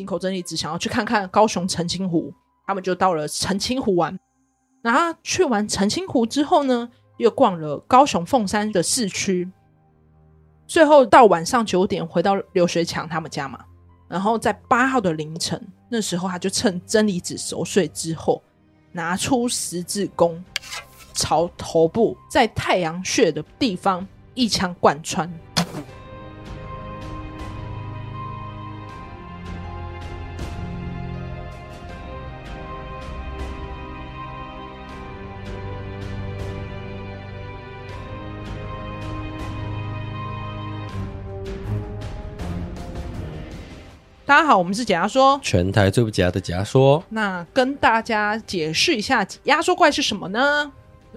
井口真理子想要去看看高雄澄清湖，他们就到了澄清湖玩。然后去完澄清湖之后呢，又逛了高雄凤山的市区，最后到晚上九点回到刘学强他们家嘛。然后在八号的凌晨，那时候他就趁真理子熟睡之后，拿出十字弓，朝头部在太阳穴的地方一枪贯穿。大家好，我们是解压说，全台最不解压的解压说。那跟大家解释一下，压缩怪是什么呢？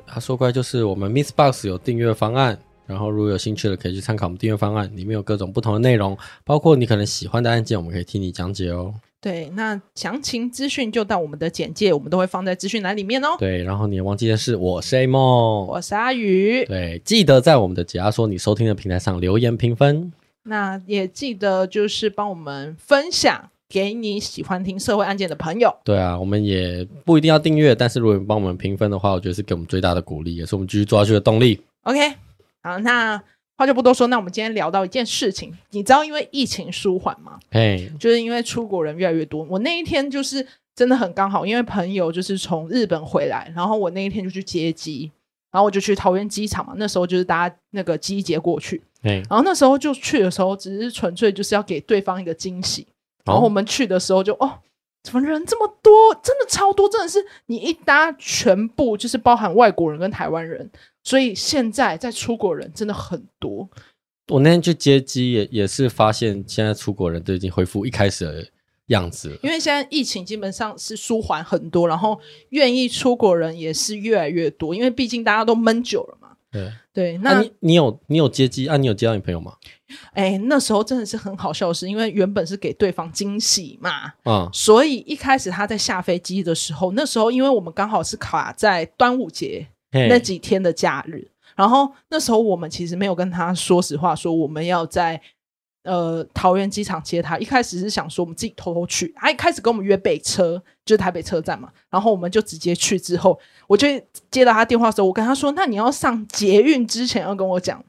压缩怪就是我们 MixerBox 有订阅方案，然后如果有兴趣的，可以去参考我们订阅方案，里面有各种不同的内容，包括你可能喜欢的案件，我们可以替你讲解哦。对，那详情资讯就到我们的简介，我们都会放在资讯栏里面哦。对，然后你也忘记的是，我是 A 梦，我是阿宇。对，记得在我们的解压说你收听的平台上留言评分。那也记得就是帮我们分享给你喜欢听社会案件的朋友。对啊，我们也不一定要订阅，但是如果你帮我们评分的话，我觉得是给我们最大的鼓励，也是我们继续做下去的动力。OK，好，那话就不多说，那我们今天聊到一件事情，你知道因为疫情舒缓吗？嘿，就是因为出国人越来越多。我那一天就是真的很刚好，因为朋友就是从日本回来，然后我那一天就去接机，然后我就去桃园机场嘛，那时候就是搭那个机捷过去。然后那时候就去的时候，只是纯粹就是要给对方一个惊喜。然后我们去的时候就哦，怎么人这么多？真的超多，真的是你一搭全部就是包含外国人跟台湾人，所以现在在出国人真的很多。我那天去接机也也是发现，现在出国人都已经恢复一开始的样子了。因为现在疫情基本上是舒缓很多，然后愿意出国人也是越来越多，因为毕竟大家都闷久了嘛。对对，那、啊、你你有你有接机啊？你有接到你朋友吗？哎，那时候真的是很好笑的是，因为原本是给对方惊喜嘛，嗯，所以一开始他在下飞机的时候，那时候因为我们刚好是卡在端午节那几天的假日，然后那时候我们其实没有跟他说实话，说我们要在。呃，桃园机场接他，一开始是想说我们自己偷偷去，他一开始跟我们约北车，就是台北车站嘛，然后我们就直接去。之后，我就接到他电话的时候，我跟他说：“那你要上捷运之前要跟我讲。”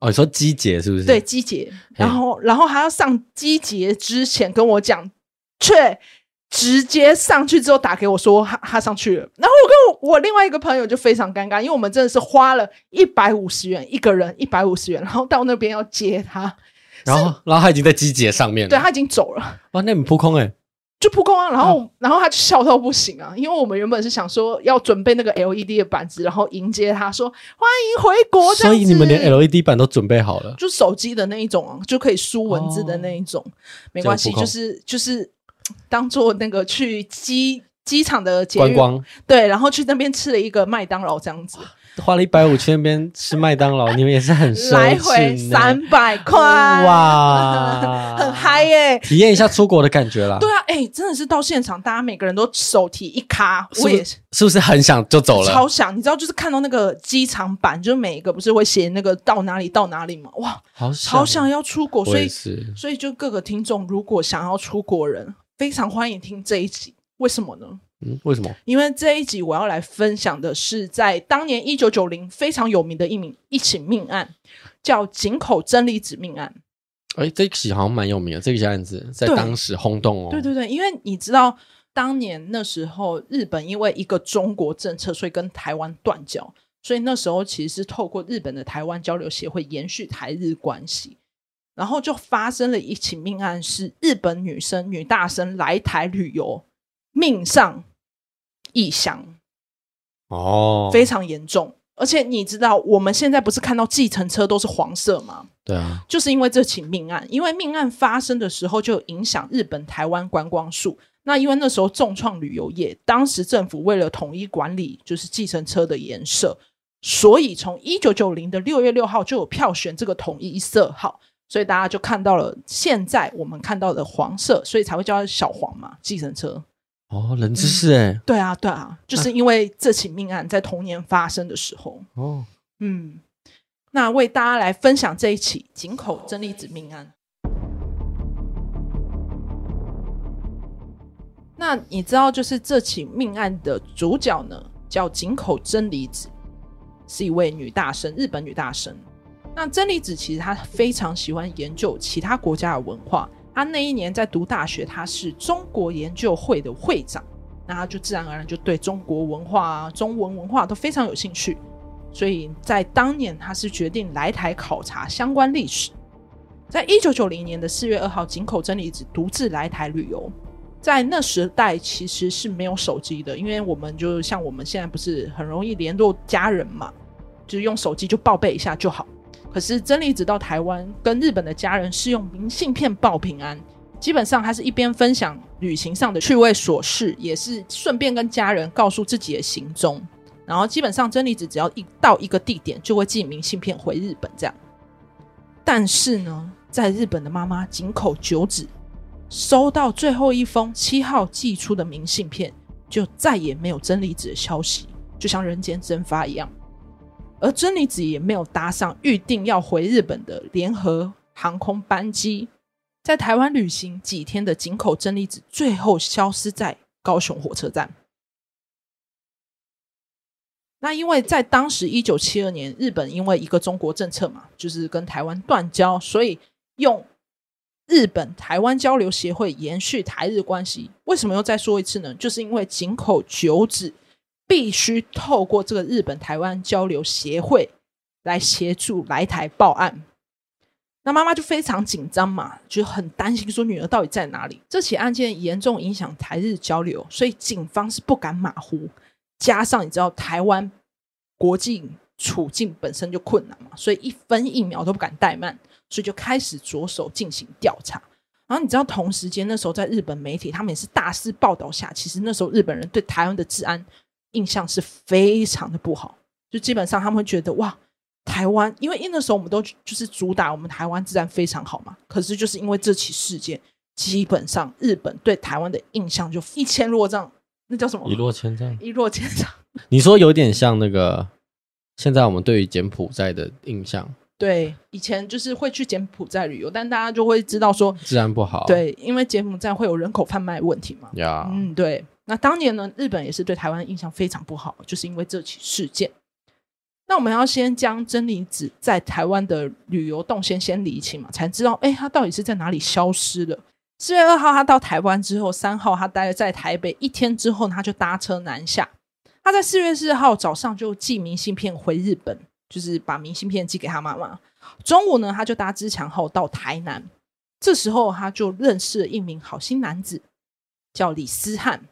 哦，你说机捷是不是？对，机捷。然后，然后还要上机捷之前跟我讲，却直接上去之后打给我说他他上去了。然后我跟我我另外一个朋友就非常尴尬，因为我们真的是花了一百五十元一个人，一百五十元，然后到那边要接他。然后，然后他已经在机捷上面了。对，他已经走了。哇，那你扑空哎、欸，就扑空啊！然后，啊、然后他就笑到不行啊，因为我们原本是想说要准备那个 LED 的板子，然后迎接他说欢迎回国。所以你们连 LED 板都准备好了，就手机的那一种，就可以输文字的那一种，哦、没关系，就是就是当做那个去机机场的观光。对，然后去那边吃了一个麦当劳这样子。花了一百五去那边吃麦当劳，你们也是很 奢侈，来回三百块，哇，很嗨耶！体验一下出国的感觉啦。对啊，哎、欸，真的是到现场，大家每个人都手提一卡，我也是，是不是很想就走了？超想，你知道，就是看到那个机场版，就是每一个不是会写那个到哪里到哪里吗？哇，好想，好想要出国，所以所以就各个听众如果想要出国人，非常欢迎听这一集。为什么呢？嗯，为什么？因为这一集我要来分享的是，在当年一九九零非常有名的一名一起命案，叫井口真理子命案。哎，这一起好像蛮有名的，这起案子在当时轰动哦。对对对，因为你知道，当年那时候日本因为一个中国政策，所以跟台湾断交，所以那时候其实是透过日本的台湾交流协会延续台日关系，然后就发生了一起命案，是日本女生女大生来台旅游，命丧。异乡哦，非常严重，而且你知道，我们现在不是看到计程车都是黄色吗？对啊，就是因为这起命案，因为命案发生的时候就影响日本台湾观光数。那因为那时候重创旅游业，当时政府为了统一管理，就是计程车的颜色，所以从一九九零的六月六号就有票选这个统一色号，所以大家就看到了现在我们看到的黄色，所以才会叫它小黄嘛，计程车。哦，冷知识哎、嗯，对啊，对啊，就是因为这起命案在同年发生的时候，哦，嗯，那为大家来分享这一起井口真理子命案。那你知道，就是这起命案的主角呢，叫井口真理子，是一位女大生，日本女大生。那真理子其实她非常喜欢研究其他国家的文化。他那一年在读大学，他是中国研究会的会长，那他就自然而然就对中国文化、中文文化都非常有兴趣。所以在当年，他是决定来台考察相关历史。在一九九零年的四月二号，井口真理子独自来台旅游。在那时代其实是没有手机的，因为我们就像我们现在不是很容易联络家人嘛，就是用手机就报备一下就好。可是真理子到台湾跟日本的家人是用明信片报平安，基本上他是一边分享旅行上的趣味琐事，也是顺便跟家人告诉自己的行踪。然后基本上真理子只要一到一个地点，就会寄明信片回日本这样。但是呢，在日本的妈妈井口久子。收到最后一封七号寄出的明信片，就再也没有真理子的消息，就像人间蒸发一样。而真理子也没有搭上预定要回日本的联合航空班机，在台湾旅行几天的井口真理子，最后消失在高雄火车站。那因为在当时一九七二年，日本因为一个中国政策嘛，就是跟台湾断交，所以用。日本台湾交流协会延续台日关系，为什么又再说一次呢？就是因为井口久子必须透过这个日本台湾交流协会来协助来台报案。那妈妈就非常紧张嘛，就很担心说女儿到底在哪里。这起案件严重影响台日交流，所以警方是不敢马虎。加上你知道台湾国际处境本身就困难嘛，所以一分一秒都不敢怠慢。所以就开始着手进行调查，然后你知道，同时间那时候在日本媒体，他们也是大肆报道下，其实那时候日本人对台湾的治安印象是非常的不好，就基本上他们会觉得哇，台湾，因为因为那时候我们都就是主打我们台湾治安非常好嘛，可是就是因为这起事件，基本上日本对台湾的印象就一千落丈，那叫什么？一落千丈。一落千丈。你说有点像那个现在我们对于柬埔寨的印象。对，以前就是会去柬埔寨旅游，但大家就会知道说治安不好。对，因为柬埔寨会有人口贩卖问题嘛。呀，嗯，对。那当年呢，日本也是对台湾印象非常不好，就是因为这起事件。那我们要先将真理子在台湾的旅游动线先理清嘛，才知道哎，他到底是在哪里消失的。四月二号他到台湾之后，三号他待在台北一天之后，他就搭车南下。他在四月四号早上就寄明信片回日本。就是把明信片寄给他妈妈。中午呢，他就搭自强号到台南。这时候他就认识了一名好心男子，叫李思汉。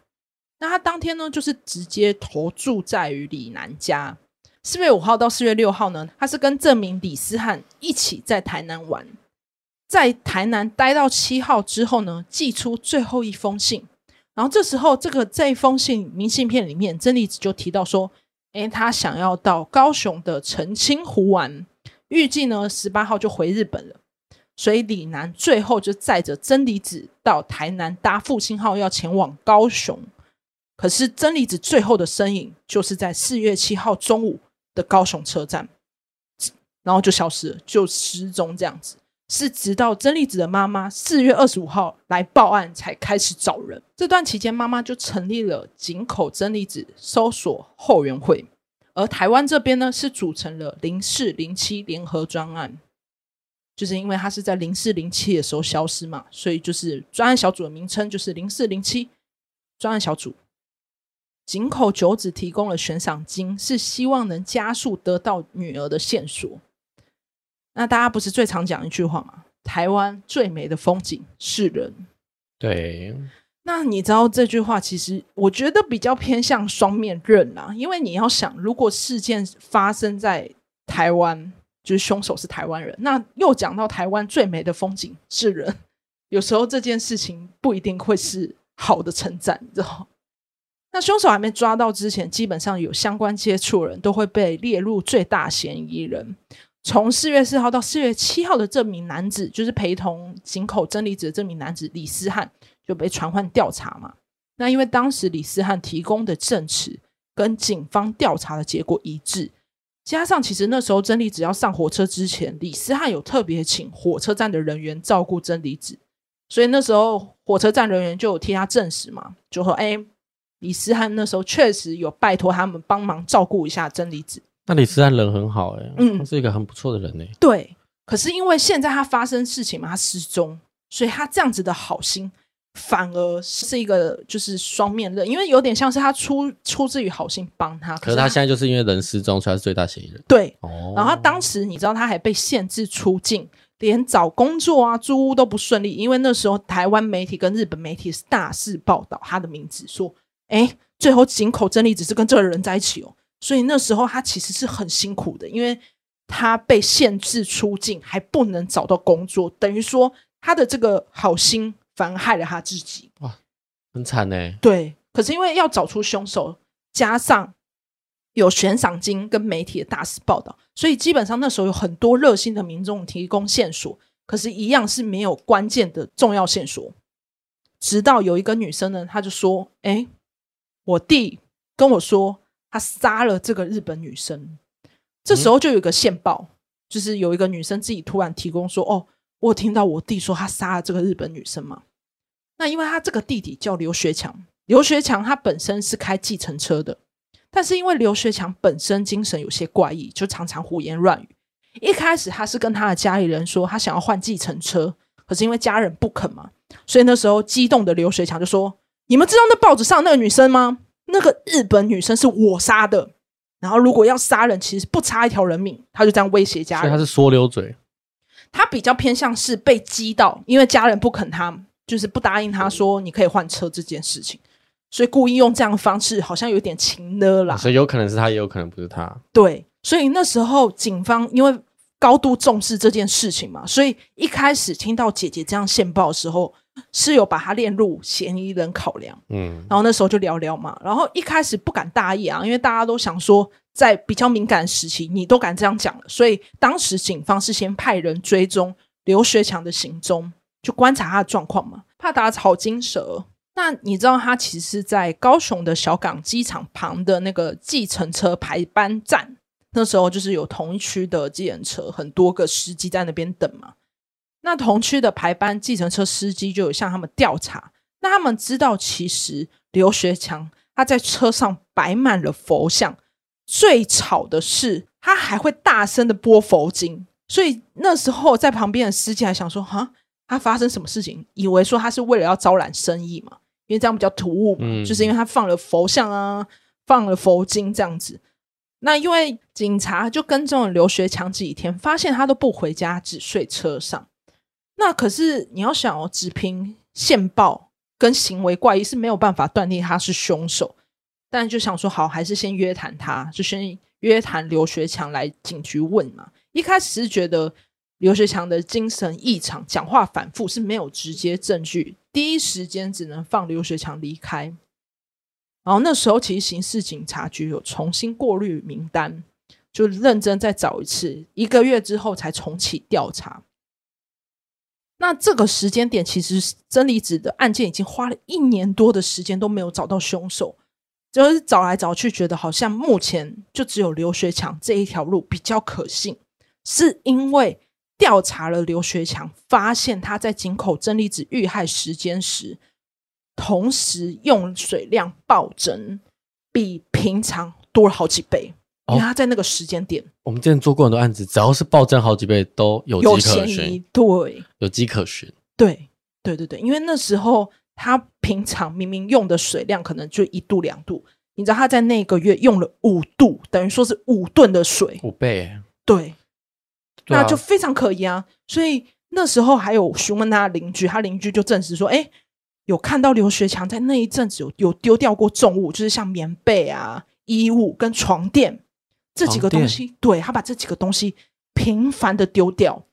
那他当天呢，就是直接投住在于李南家。四月五号到四月六号呢，他是跟这名李思汉一起在台南玩。在台南待到七号之后呢，寄出最后一封信。然后这时候，这个这一封信明信片里面，真理子就提到说。诶，他想要到高雄的澄清湖玩，预计呢十八号就回日本了。所以李楠最后就载着真理子到台南搭复兴号要前往高雄。可是真理子最后的身影就是在四月七号中午的高雄车站，然后就消失了，就失踪这样子。是直到真理子的妈妈四月二十五号来报案，才开始找人。这段期间，妈妈就成立了井口真理子搜索后援会，而台湾这边呢，是组成了零四零七联合专案，就是因为他是在零四零七的时候消失嘛，所以就是专案小组的名称就是零四零七专案小组。井口九子提供了悬赏金，是希望能加速得到女儿的线索。那大家不是最常讲一句话吗？台湾最美的风景是人。对。那你知道这句话，其实我觉得比较偏向双面刃啦。因为你要想，如果事件发生在台湾，就是凶手是台湾人，那又讲到台湾最美的风景是人，有时候这件事情不一定会是好的称赞，你知道？那凶手还没抓到之前，基本上有相关接触人都会被列入最大嫌疑人。从四月四号到四月七号的这名男子，就是陪同井口真理子的这名男子李思汉，就被传唤调查嘛。那因为当时李思汉提供的证词跟警方调查的结果一致，加上其实那时候真理子要上火车之前，李思汉有特别请火车站的人员照顾真理子，所以那时候火车站人员就有替他证实嘛，就说：“哎，李思翰那时候确实有拜托他们帮忙照顾一下真理子。”那李思翰人很好哎、欸，嗯，他是一个很不错的人哎、欸。对，可是因为现在他发生事情嘛，他失踪，所以他这样子的好心反而是一个就是双面刃，因为有点像是他出出自于好心帮他，可是他现在就是因为人失踪，所以他是最大嫌疑人。对，哦，然后他当时你知道他还被限制出境，连找工作啊、租屋都不顺利，因为那时候台湾媒体跟日本媒体是大肆报道他的名字，说，哎，最后井口真理只是跟这个人在一起哦。所以那时候他其实是很辛苦的，因为他被限制出境，还不能找到工作，等于说他的这个好心反而害了他自己。哇，很惨呢。对，可是因为要找出凶手，加上有悬赏金跟媒体的大肆报道，所以基本上那时候有很多热心的民众提供线索，可是，一样是没有关键的重要线索。直到有一个女生呢，她就说：“哎，我弟跟我说。”他杀了这个日本女生，这时候就有一个线报，就是有一个女生自己突然提供说：“哦，我有听到我弟说他杀了这个日本女生嘛。”那因为他这个弟弟叫刘学强，刘学强他本身是开计程车的，但是因为刘学强本身精神有些怪异，就常常胡言乱语。一开始他是跟他的家里人说他想要换计程车，可是因为家人不肯嘛，所以那时候激动的刘学强就说：“你们知道那报纸上那个女生吗？”那个日本女生是我杀的，然后如果要杀人，其实不差一条人命。他就这样威胁家人，所以他是说溜嘴。他比较偏向是被激到，因为家人不肯他，就是不答应他说你可以换车这件事情，所以故意用这样的方式，好像有点情勒啦。所以有可能是他，也有可能不是他。对，所以那时候警方因为高度重视这件事情嘛，所以一开始听到姐姐这样线报的时候。是有把他列入嫌疑人考量，嗯，然后那时候就聊聊嘛，然后一开始不敢大意啊，因为大家都想说，在比较敏感时期，你都敢这样讲了，所以当时警方是先派人追踪刘学强的行踪，就观察他的状况嘛，怕打草惊蛇。那你知道他其实是在高雄的小港机场旁的那个计程车排班站，那时候就是有同一区的计程车，很多个司机在那边等嘛。那同区的排班计程车司机就有向他们调查，那他们知道其实刘学强他在车上摆满了佛像，最吵的是他还会大声的播佛经，所以那时候在旁边的司机还想说，哈，他发生什么事情？以为说他是为了要招揽生意嘛，因为这样比较突兀嘛，嗯、就是因为他放了佛像啊，放了佛经这样子。那因为警察就跟踪了刘学强几天，发现他都不回家，只睡车上。那可是你要想哦，只凭线报跟行为怪异是没有办法断定他是凶手，但就想说好，还是先约谈他，就先约谈刘学强来警局问嘛。一开始是觉得刘学强的精神异常，讲话反复是没有直接证据，第一时间只能放刘学强离开。然后那时候其实刑事警察局有重新过滤名单，就认真再找一次，一个月之后才重启调查。那这个时间点，其实真理子的案件已经花了一年多的时间都没有找到凶手，就是找来找去，觉得好像目前就只有刘学强这一条路比较可信，是因为调查了刘学强，发现他在井口真理子遇害时间时，同时用水量暴增，比平常多了好几倍。因为他在那个时间点，我们之前做过很多案子，只要是暴增好几倍，都有迹可循。对，有迹可循。对，对，对，对。因为那时候他平常明明用的水量可能就一度两度，你知道他在那个月用了五度，等于说是五吨的水，五倍。对，那就非常可疑啊。所以那时候还有询问他的邻居，他邻居就证实说，哎，有看到刘学强在那一阵子有有丢掉过重物，就是像棉被啊、衣物跟床垫。这几个东西，对，他把这几个东西频繁的丢掉，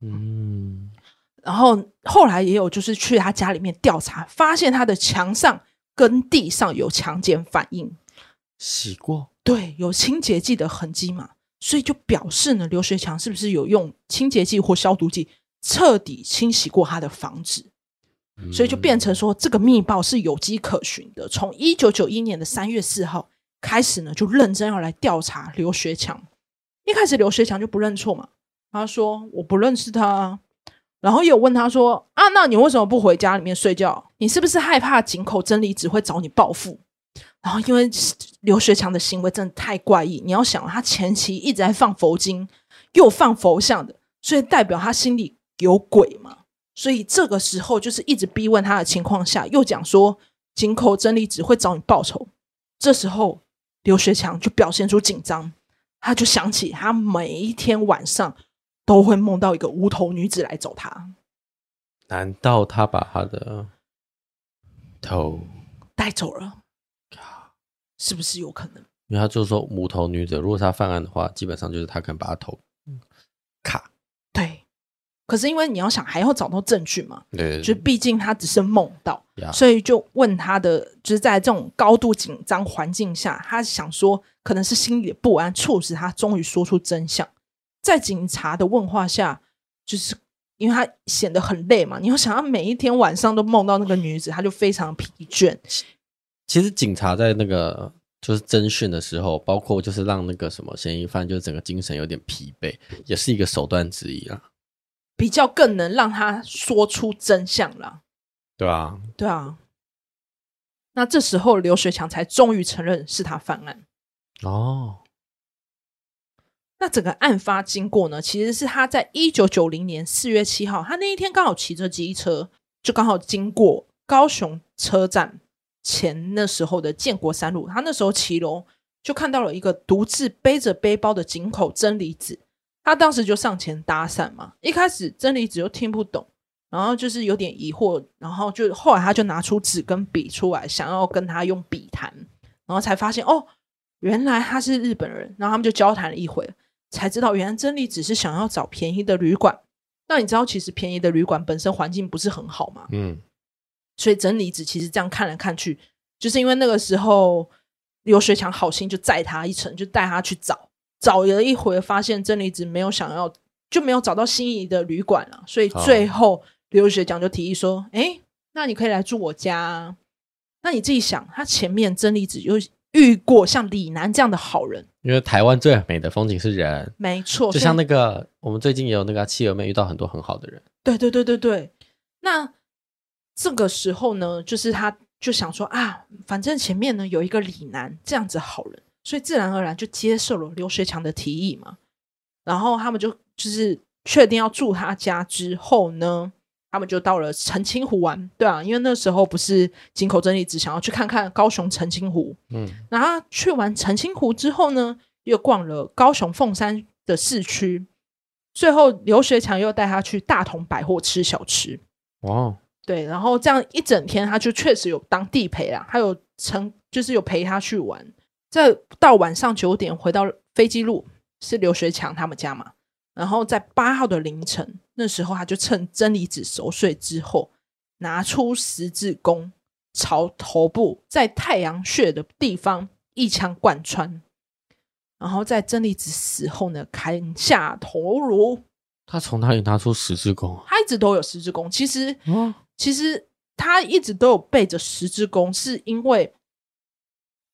嗯，然后后来也有就是去他家里面调查，发现他的墙上跟地上有强碱反应，洗过，对，有清洁剂的痕迹嘛，所以就表示呢，刘学强是不是有用清洁剂或消毒剂彻底清洗过他的房子，嗯、所以就变成说这个密报是有迹可循的，从一九九一年的三月四号。开始呢，就认真要来调查刘学强。一开始刘学强就不认错嘛，他说我不认识他。然后又问他说啊，那你为什么不回家里面睡觉？你是不是害怕井口真理子会找你报复？然后因为刘学强的行为真的太怪异，你要想他前期一直在放佛经，又放佛像的，所以代表他心里有鬼嘛。所以这个时候就是一直逼问他的情况下，又讲说井口真理子会找你报仇。这时候刘学强就表现出紧张，他就想起他每一天晚上都会梦到一个无头女子来找他。难道他把他的头带走了？是不是有可能？因为他就说无头女子，如果他犯案的话，基本上就是他可能把他头卡。对。可是因为你要想还要找到证据嘛，对，就毕竟他只是梦到所以就问他的，就是在这种高度紧张环境下，他想说可能是心里的不安促使他终于说出真相。在警察的问话下，就是因为他显得很累嘛，你要想他每一天晚上都梦到那个女子，他就非常疲倦。其实警察在那个就是侦讯的时候，包括就是让那个什么嫌疑犯就是整个精神有点疲惫，也是一个手段之一啊。比较更能让他说出真相了，对啊，对啊。那这时候刘学强才终于承认是他犯案哦。那整个案发经过呢，其实是他在一九九零年四月七号，他那一天刚好骑着机车，就刚好经过高雄车站前那时候的建国三路，他那时候骑楼就看到了一个独自背着背包的井口真理子。他当时就上前搭讪嘛，一开始真理子又听不懂，然后就是有点疑惑，然后就后来他就拿出纸跟笔出来，想要跟他用笔谈，然后才发现哦，原来他是日本人，然后他们就交谈了一回，才知道原来真理子是想要找便宜的旅馆。那你知道其实便宜的旅馆本身环境不是很好嘛？嗯，所以真理子其实这样看来看去，就是因为那个时候刘学强好心就载他一程，就带他去找。找了一回，发现真理子没有想要，就没有找到心仪的旅馆了。所以最后刘学讲就提议说：“哎、欸，那你可以来住我家啊。”那你自己想，他前面真理子又遇过像李楠这样的好人，因为台湾最美的风景是人，没错。就像那个我们最近也有那个企鹅妹遇到很多很好的人，对对对对对。那这个时候呢，就是他就想说啊，反正前面呢有一个李楠这样子好人。所以自然而然就接受了刘学强的提议嘛，然后他们就就是确定要住他家之后呢，他们就到了澄清湖玩，对啊，因为那时候不是井口真理子想要去看看高雄澄清湖，嗯，然后去完澄清湖之后呢，又逛了高雄凤山的市区，最后刘学强又带他去大同百货吃小吃，哇，对，然后这样一整天他就确实有当地陪啦，他有成就是有陪他去玩。在到晚上九点回到飞机路是刘学强他们家嘛，然后在八号的凌晨，那时候他就趁真理子熟睡之后，拿出十字弓，朝头部在太阳穴的地方一枪贯穿，然后在真理子死后呢，砍下头颅。他从哪里拿出十字弓？他一直都有十字弓，其实，嗯、其实他一直都有背着十字弓，是因为。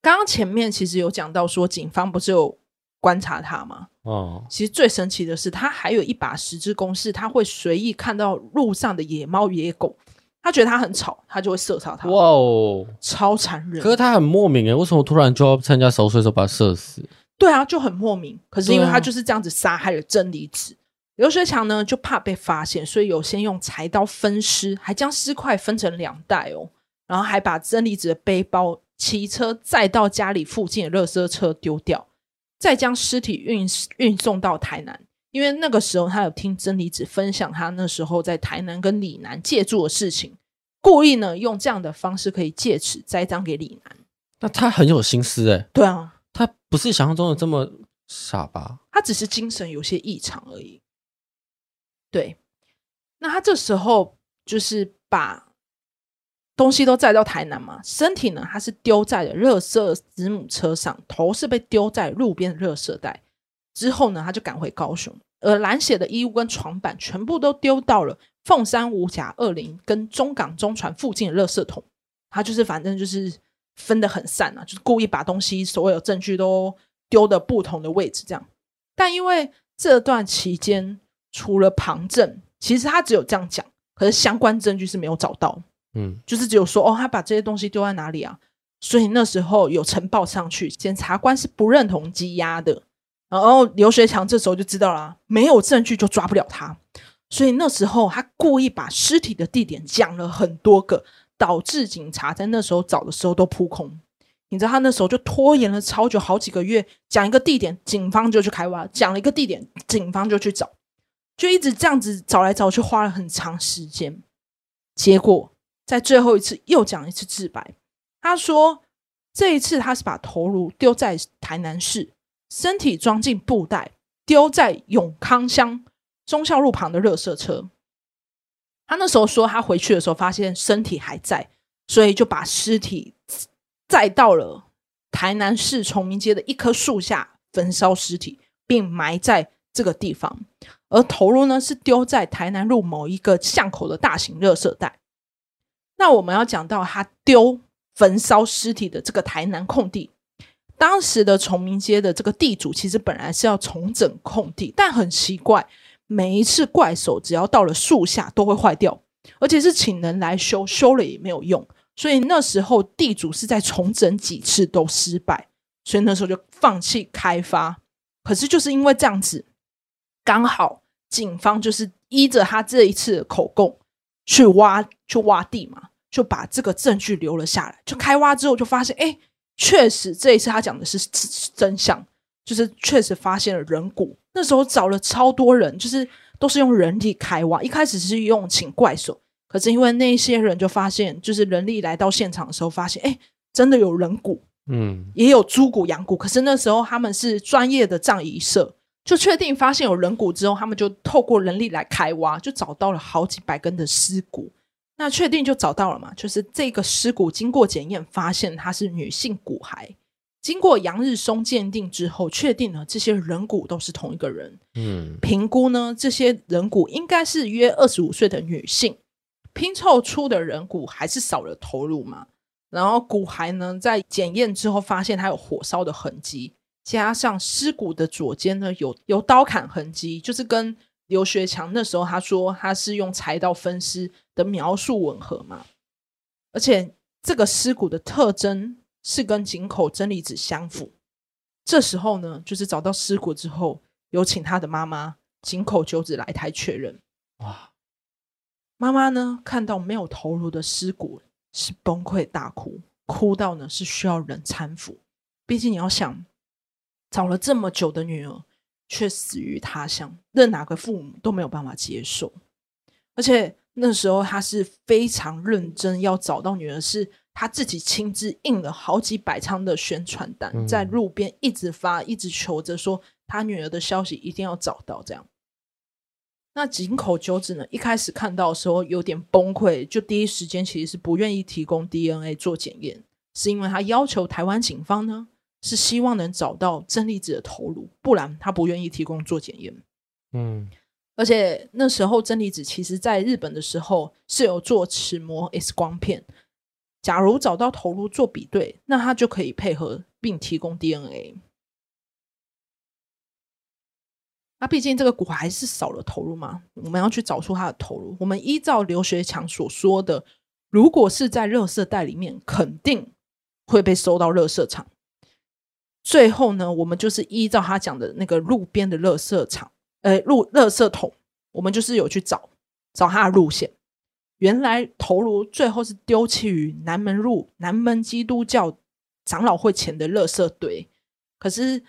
刚刚前面其实有讲到说，警方不是有观察他吗？哦，其实最神奇的是，他还有一把十字弓，是他会随意看到路上的野猫野狗，他觉得他很吵，他就会射杀他。哇哦，超残忍！可是他很莫名诶，为什么突然就要趁人家熟睡的时候把他射死？对啊，就很莫名。可是因为他就是这样子杀害了真理子，刘学强呢就怕被发现，所以有先用柴刀分尸，还将尸块分成两袋哦，然后还把真理子的背包。骑车再到家里附近的垃圾车丢掉，再将尸体运运送到台南。因为那个时候他有听真理子分享他那时候在台南跟李楠借住的事情，故意呢用这样的方式可以借此栽赃给李楠。那他很有心思哎，对啊，他不是想象中的这么傻吧？他只是精神有些异常而已。对，那他这时候就是把。东西都载到台南嘛，身体呢，他是丢在了垃圾子母车上，头是被丢在路边的垃圾袋。之后呢，他就赶回高雄，而蓝血的衣物跟床板全部都丢到了凤山五甲二林跟中港中船附近的垃圾桶。他就是反正就是分得很散啊，就是故意把东西所有证据都丢的不同的位置这样。但因为这段期间除了旁证，其实他只有这样讲。可是相关证据是没有找到。嗯，就是只有说哦，他把这些东西丢在哪里啊？所以那时候有呈报上去，检察官是不认同羁押的。然后刘学强这时候就知道了，没有证据就抓不了他。所以那时候他故意把尸体的地点讲了很多个，导致警察在那时候找的时候都扑空。你知道他那时候就拖延了超久，好几个月，讲一个地点，警方就去开挖；讲了一个地点，警方就去找，就一直这样子找来找去，花了很长时间。结果在最后一次又讲一次自白，他说这一次他是把头颅丢在台南市，身体装进布袋，丢在永康乡忠孝路旁的垃圾车。他那时候说他回去的时候发现身体还在，所以就把尸体。载到了台南市崇明街的一棵树下焚烧尸体，并埋在这个地方。而头颅呢，是丢在台南路某一个巷口的大型垃圾袋。那我们要讲到他丢焚烧尸体的这个台南空地，当时的崇明街的这个地主其实本来是要重整空地，但很奇怪，每一次怪手只要到了树下都会坏掉，而且是请人来修，修了也没有用。所以那时候地主是在重整几次都失败，所以那时候就放弃开发。可是就是因为这样子，刚好警方就是依着他这一次的口供去挖，去挖地嘛，就把这个证据留了下来。就开挖之后就发现，哎，确实这一次他讲的是真相，就是确实发现了人骨。那时候找了超多人，就是都是用人力开挖，一开始是用请怪手。可是因为那些人就发现，就是人力来到现场的时候，发现哎，真的有人骨，嗯，也有猪骨、羊骨。可是那时候他们是专业的葬仪社，就确定发现有人骨之后，他们就透过人力来开挖，就找到了好几百根的尸骨。那确定就找到了嘛？就是这个尸骨经过检验，发现它是女性骨骸。经过杨日松鉴定之后，确定了这些人骨都是同一个人。嗯，评估呢，这些人骨应该是约二十五岁的女性。拼凑出的人骨还是少了头颅嘛，然后骨骸呢，在检验之后发现它有火烧的痕迹，加上尸骨的左肩呢有有刀砍痕迹，就是跟刘学强那时候他说他是用柴刀分尸的描述吻合嘛，而且这个尸骨的特征是跟井口真理子相符。这时候呢，就是找到尸骨之后，有请他的妈妈井口九子来台确认。哇！妈妈呢，看到没有头颅的尸骨，是崩溃大哭，哭到呢是需要人搀扶。毕竟你要想，找了这么久的女儿，却死于他乡，任哪个父母都没有办法接受。而且那时候他是非常认真要找到女儿，是他自己亲自印了好几百张的宣传单，在路边一直发，一直求着说他女儿的消息一定要找到，这样。那井口久子呢？一开始看到的时候有点崩溃，就第一时间其实是不愿意提供 DNA 做检验，是因为他要求台湾警方呢是希望能找到真理子的头颅，不然他不愿意提供做检验。嗯，而且那时候真理子其实在日本的时候是有做齿模 X 光片，假如找到头颅做比对，那他就可以配合并提供 DNA。那毕竟这个骨还是少了头颅嘛，我们要去找出他的头颅。我们依照刘学强所说的，如果是在垃圾袋里面，肯定会被收到垃圾场。最后呢，我们就是依照他讲的那个路边的垃圾场，呃，路垃圾桶，我们就是有去找找他的路线。原来头颅最后是丢弃于南门路南门基督教长老会前的垃圾堆，可是。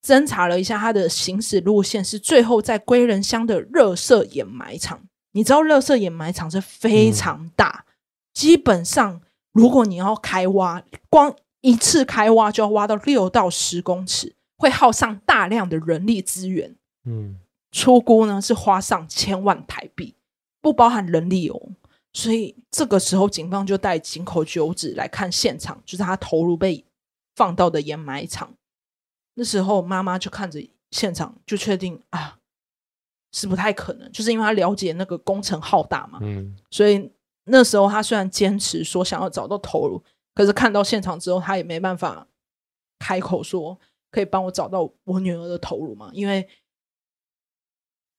侦查了一下，他的行驶路线是最后在归仁乡的垃圾掩埋场。你知道，垃圾掩埋场是非常大，嗯、基本上如果你要开挖，光一次开挖就要挖到六到十公尺，会耗上大量的人力资源。嗯，出估呢是花上千万台币，不包含人力哦。所以这个时候，警方就带井口九子来看现场，就是他头颅被放到的掩埋场。那时候妈妈就看着现场，就确定啊，是不太可能，就是因为他了解那个工程浩大嘛，嗯，所以那时候他虽然坚持说想要找到头颅，可是看到现场之后，他也没办法开口说可以帮我找到我女儿的头颅嘛，因为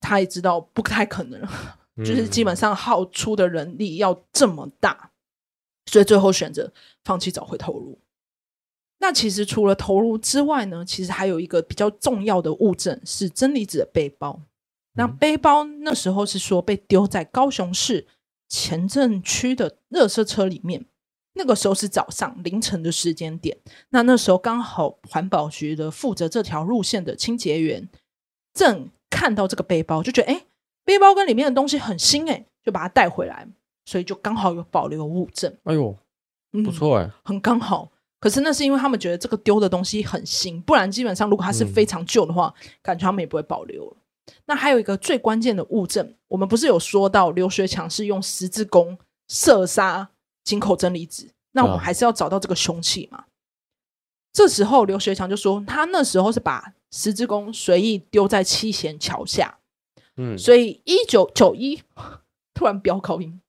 他也知道不太可能，就是基本上耗出的人力要这么大，所以最后选择放弃找回头颅。那其实除了头颅之外呢，其实还有一个比较重要的物证是真理子的背包。那背包那时候是说被丢在高雄市前镇区的垃圾车里面，那个时候是早上凌晨的时间点。那那时候刚好环保局的负责这条路线的清洁员正看到这个背包，就觉得哎，背包跟里面的东西很新哎，就把它带回来，所以就刚好有保留物证。哎呦，不错哎，很刚好。可是那是因为他们觉得这个丢的东西很新，不然基本上如果它是非常旧的话，嗯、感觉他们也不会保留了。那还有一个最关键的物证，我们不是有说到刘学强是用十字弓射杀井口真理子？那我们还是要找到这个凶器嘛？嗯、这时候刘学强就说，他那时候是把十字弓随意丢在七贤桥下，嗯，所以一九九一突然飙高音。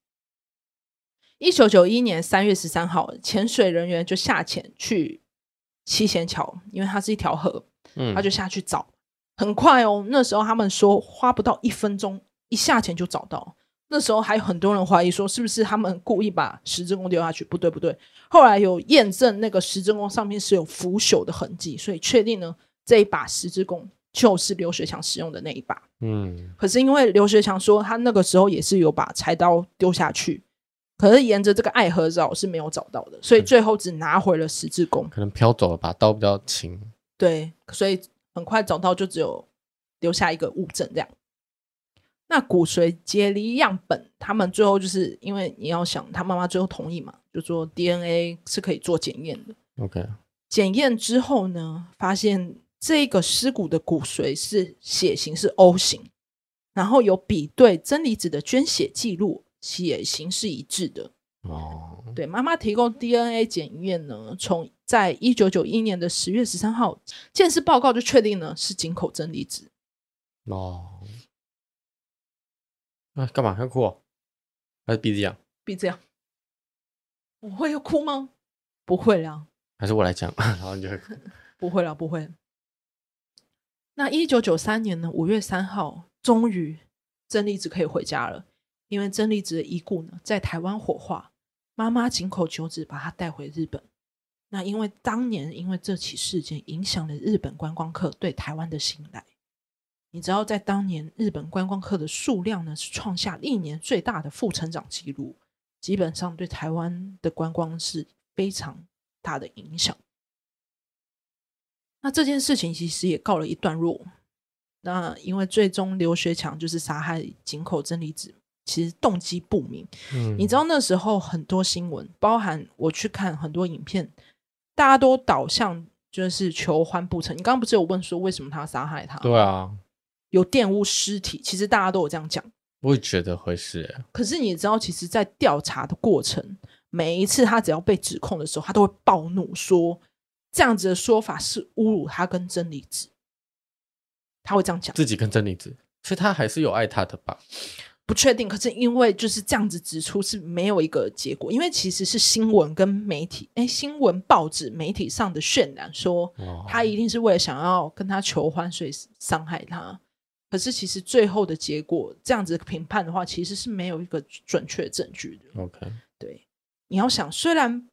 一九九一年三月十三号，潜水人员就下潜去七贤桥，因为它是一条河，嗯，他就下去找，很快哦。那时候他们说花不到一分钟，一下潜就找到。那时候还有很多人怀疑说，是不是他们故意把十字弓丢下去？不对，不对。后来有验证，那个十字弓上面是有腐朽的痕迹，所以确定呢，这一把十字弓就是刘学强使用的那一把。嗯，可是因为刘学强说他那个时候也是有把柴刀丢下去。可是沿着这个爱河找是没有找到的，所以最后只拿回了十字弓。可能飘走了吧，刀比较轻。对，所以很快找到，就只有留下一个物证这样。那骨髓解离样本，他们最后就是因为你要想，他妈妈最后同意嘛，就说 DNA 是可以做检验的。OK，检验之后呢，发现这个尸骨的骨髓是血型是 O 型，然后有比对真离子的捐血记录。血型是一致的哦。对，妈妈提供 DNA 检验呢，从在一九九一年的十月十三号鉴识报告就确定呢是井口真离子哦。哎，干嘛要哭？还是鼻子痒？鼻子痒。我会要哭吗？不会啦。还是我来讲，然后你就会哭。不会了，不会。那一九九三年呢？五月三号，终于真理子可以回家了。因为真理子的遗骨呢，在台湾火化，妈妈井口久子把她带回日本。那因为当年因为这起事件影响了日本观光客对台湾的信赖，你知道在当年日本观光客的数量呢，是创下历年最大的负成长记录，基本上对台湾的观光是非常大的影响。那这件事情其实也告了一段落。那因为最终刘学强就是杀害井口真理子。其实动机不明，嗯，你知道那时候很多新闻，包含我去看很多影片，大家都导向就是求欢不成。你刚刚不是有问说为什么他杀害他？对啊，有玷污尸体，其实大家都有这样讲。我也觉得会是，可是你知道，其实，在调查的过程，每一次他只要被指控的时候，他都会暴怒说这样子的说法是侮辱他跟真理子，他会这样讲，自己跟真理子，所以他还是有爱他的吧。不确定，可是因为就是这样子指出是没有一个结果，因为其实是新闻跟媒体，哎，新闻报纸媒体上的渲染说他一定是为了想要跟他求欢，所以伤害他。可是其实最后的结果这样子评判的话，其实是没有一个准确证据的。OK，对，你要想，虽然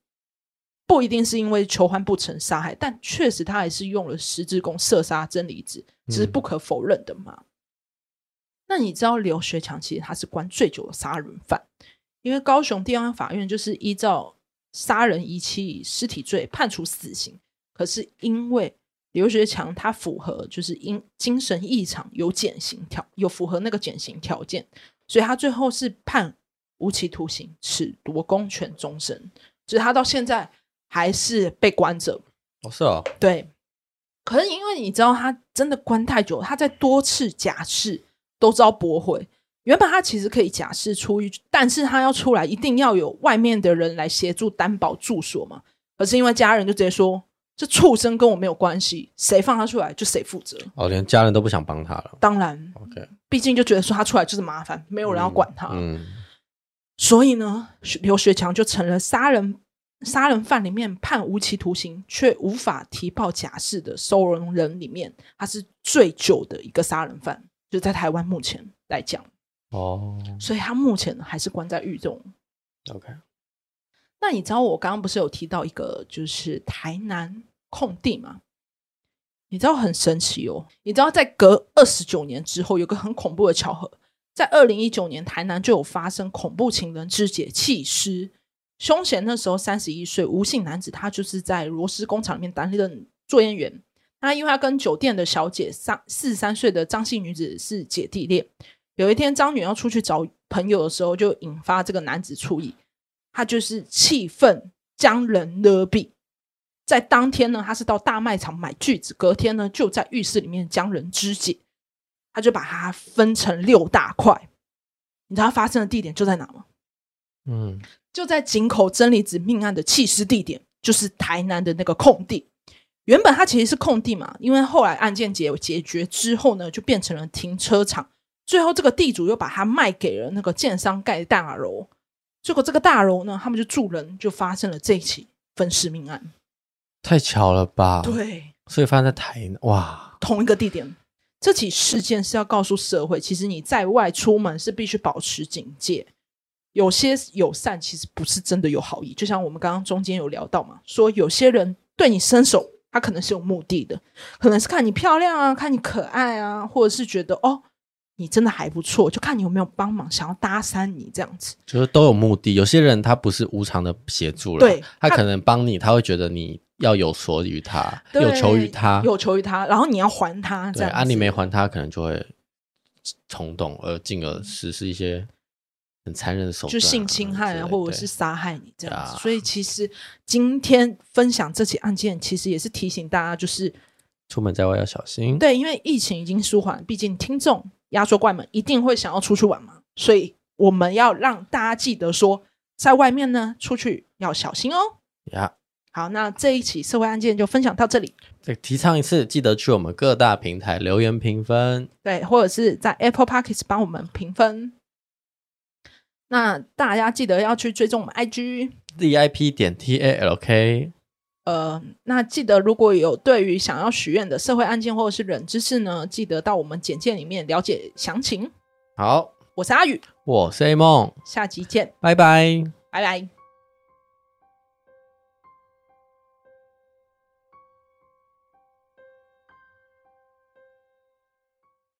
不一定是因为求欢不成杀害，但确实他还是用了十字弓射杀真理子，这是不可否认的嘛。嗯那你知道刘学强其实他是关最久的杀人犯，因为高雄地方法院就是依照杀人遗弃尸体罪判处死刑，可是因为刘学强他符合就是因精神异常有减刑条有符合那个减刑条件，所以他最后是判无期徒刑，褫夺公权终身，就是他到现在还是被关着。哦，是哦，对。可是因为你知道他真的关太久，他在多次假释。都遭驳回。原本他其实可以假释出狱，但是他要出来，一定要有外面的人来协助担保住所嘛。可是因为家人就直接说，这畜生跟我没有关系，谁放他出来就谁负责。哦，连家人都不想帮他了。当然，OK，毕竟就觉得说他出来就是麻烦，没有人要管他。嗯，嗯，所以呢，刘学强就成了杀人杀人犯里面判无期徒刑却无法提报假释的收容人里面，他是最久的一个杀人犯。就在台湾目前来讲，哦，所以他目前还是关在狱中。OK，那你知道我刚刚不是有提到一个就是台南空地吗？你知道很神奇哦，你知道在隔二十九年之后，有个很恐怖的巧合，在二零一九年台南就有发生恐怖情人肢解弃尸，凶嫌那时候三十一岁吴姓男子，他就是在螺丝工厂里面担任作业员。那因为他跟酒店的小姐三四十三岁的张姓女子是姐弟恋。有一天，张女要出去找朋友的时候，就引发这个男子醋意。他就是气愤将人勒毙。在当天呢，他是到大卖场买锯子，隔天呢就在浴室里面将人肢解。他就把它分成六大块。你知道他发生的地点就在哪吗？嗯，就在井口真理子命案的弃尸地点，就是台南的那个空地。原本它其实是空地嘛，因为后来案件解解决之后呢，就变成了停车场。最后，这个地主又把它卖给了那个建商盖大楼。结果，这个大楼呢，他们就住人，就发生了这一起分尸命案。太巧了吧？对，所以发生在台南哇，同一个地点。这起事件是要告诉社会，其实你在外出门是必须保持警戒。有些友善其实不是真的有好意，就像我们刚刚中间有聊到嘛，说有些人对你伸手，他可能是有目的的，可能是看你漂亮啊，看你可爱啊，或者是觉得哦。你真的还不错，就看你有没有帮忙，想要搭讪你这样子，就是都有目的。有些人他不是无偿的协助了，对，他可能帮你，他会觉得你要有所于他，有求于他，有求于他，然后你要还他这样子。啊，你没还他，可能就会冲动而进而实施一些很残忍的手段，就性侵害啊，或者是杀害你这样子。啊、所以其实今天分享这起案件，其实也是提醒大家，就是出门在外要小心。对，因为疫情已经舒缓，毕竟听众。压缩怪们一定会想要出去玩嘛，所以我们要让大家记得说，在外面呢出去要小心哦。呀，好，那这一起社会案件就分享到这里。再提倡一次，记得去我们各大平台留言评分，对，或者是在 Apple Podcast 帮我们评分。那大家记得要去追踪我们 IG ZIP 点 TALK。呃，那记得如果有对于想要许愿的社会案件或者是冷知识呢，记得到我们简介里面了解详情。好，我是阿宇，我是 A 梦，下集见，拜拜，拜拜。